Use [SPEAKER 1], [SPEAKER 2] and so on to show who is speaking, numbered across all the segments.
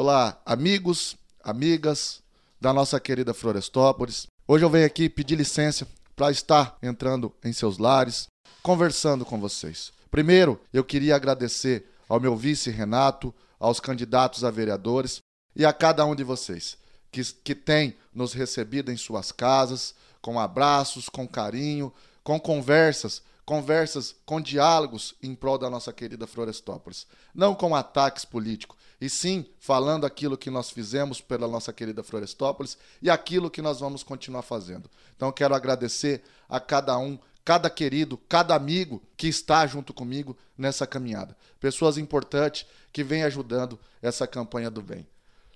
[SPEAKER 1] Olá, amigos, amigas da nossa querida Florestópolis. Hoje eu venho aqui pedir licença para estar entrando em seus lares, conversando com vocês. Primeiro, eu queria agradecer ao meu vice Renato, aos candidatos a vereadores e a cada um de vocês que, que tem nos recebido em suas casas, com abraços, com carinho, com conversas, conversas com diálogos em prol da nossa querida Florestópolis. Não com ataques políticos, e sim falando aquilo que nós fizemos pela nossa querida Florestópolis e aquilo que nós vamos continuar fazendo. Então quero agradecer a cada um, cada querido, cada amigo que está junto comigo nessa caminhada. Pessoas importantes que vêm ajudando essa campanha do bem.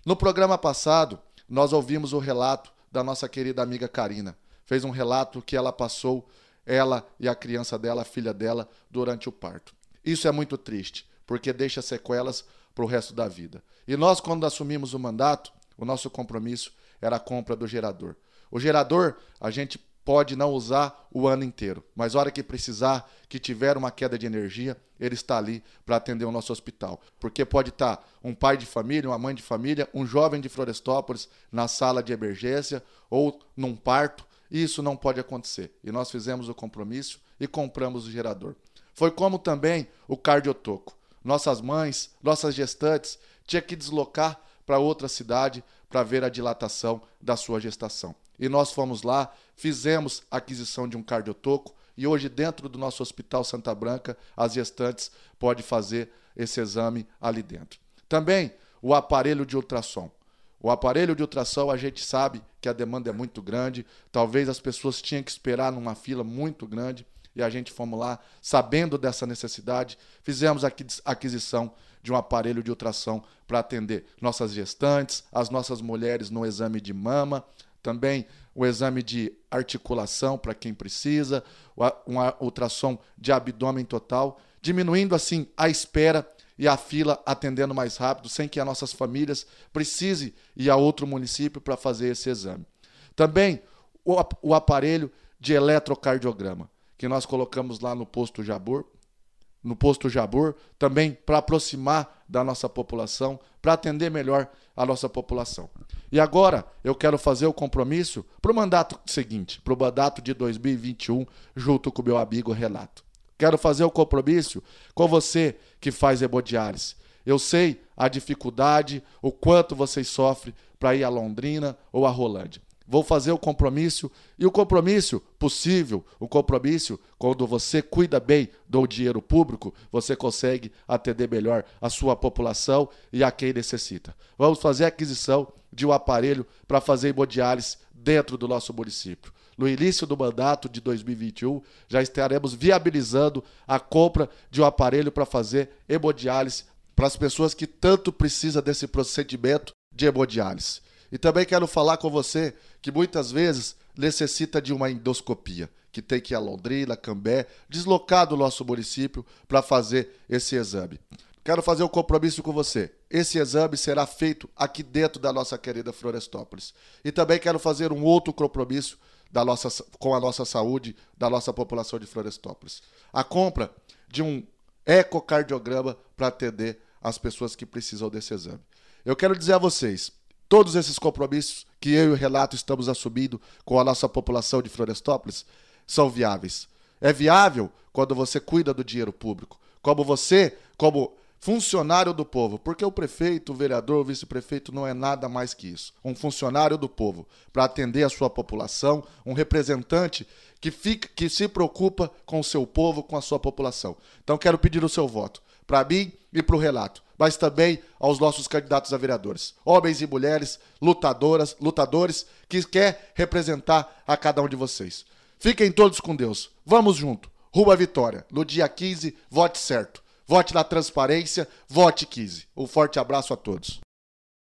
[SPEAKER 1] No programa passado, nós ouvimos o relato da nossa querida amiga Karina. Fez um relato que ela passou ela e a criança dela, a filha dela, durante o parto. Isso é muito triste, porque deixa sequelas para o resto da vida. E nós, quando assumimos o mandato, o nosso compromisso era a compra do gerador. O gerador, a gente pode não usar o ano inteiro, mas a hora que precisar, que tiver uma queda de energia, ele está ali para atender o nosso hospital. Porque pode estar tá um pai de família, uma mãe de família, um jovem de Florestópolis na sala de emergência ou num parto isso não pode acontecer. E nós fizemos o compromisso e compramos o gerador. Foi como também o cardiotoco. Nossas mães, nossas gestantes, tinham que deslocar para outra cidade para ver a dilatação da sua gestação. E nós fomos lá, fizemos a aquisição de um cardiotoco e hoje dentro do nosso Hospital Santa Branca, as gestantes podem fazer esse exame ali dentro. Também o aparelho de ultrassom. O aparelho de ultrassom, a gente sabe que a demanda é muito grande, talvez as pessoas tinham que esperar numa fila muito grande, e a gente fomos lá, sabendo dessa necessidade, fizemos a aquisição de um aparelho de ultrassom para atender nossas gestantes, as nossas mulheres no exame de mama, também o exame de articulação para quem precisa, um ultrassom de abdômen total, diminuindo assim a espera e a fila atendendo mais rápido, sem que as nossas famílias precisem ir a outro município para fazer esse exame. Também o, aparelho de eletrocardiograma, que nós colocamos lá no posto Jabur, no posto Jabur, também para aproximar da nossa população, para atender melhor a nossa população. E agora eu quero fazer o compromisso para o mandato seguinte, para o mandato de 2021, junto com o meu amigo Renato. Quero fazer o compromisso com você que faz hemodiálise. Eu sei a dificuldade, o quanto vocês sofrem para ir a Londrina ou a Rolândia. Vou fazer o compromisso e o compromisso possível, o compromisso quando você cuida bem do dinheiro público, você consegue atender melhor a sua população e a quem necessita. Vamos fazer a aquisição de um aparelho para fazer hemodiálise dentro do nosso município no início do mandato de 2021, já estaremos viabilizando a compra de um aparelho para fazer hemodiálise para as pessoas que tanto precisam desse procedimento de hemodiálise. E também quero falar com você que muitas vezes necessita de uma endoscopia, que tem que ir a Londrina, Cambé, deslocar do nosso município para fazer esse exame. Quero fazer um compromisso com você. Esse exame será feito aqui dentro da nossa querida Florestópolis. E também quero fazer um outro compromisso da nossa, com a nossa saúde da nossa população de Florestópolis. A compra de um ecocardiograma para atender as pessoas que precisam desse exame. Eu quero dizer a vocês, todos esses compromissos que eu e o Relato estamos assumindo com a nossa população de Florestópolis são viáveis. É viável quando você cuida do dinheiro público, como você, como funcionário do povo, porque o prefeito, o vereador, o vice-prefeito não é nada mais que isso. Um funcionário do povo para atender a sua população, um representante que fica, que se preocupa com o seu povo, com a sua população. Então quero pedir o seu voto para mim e para o relato, mas também aos nossos candidatos a vereadores, homens e mulheres, lutadoras, lutadores que quer representar a cada um de vocês. Fiquem todos com Deus. Vamos junto. À vitória. No dia 15, vote certo. Vote na transparência, vote 15. Um forte abraço a todos.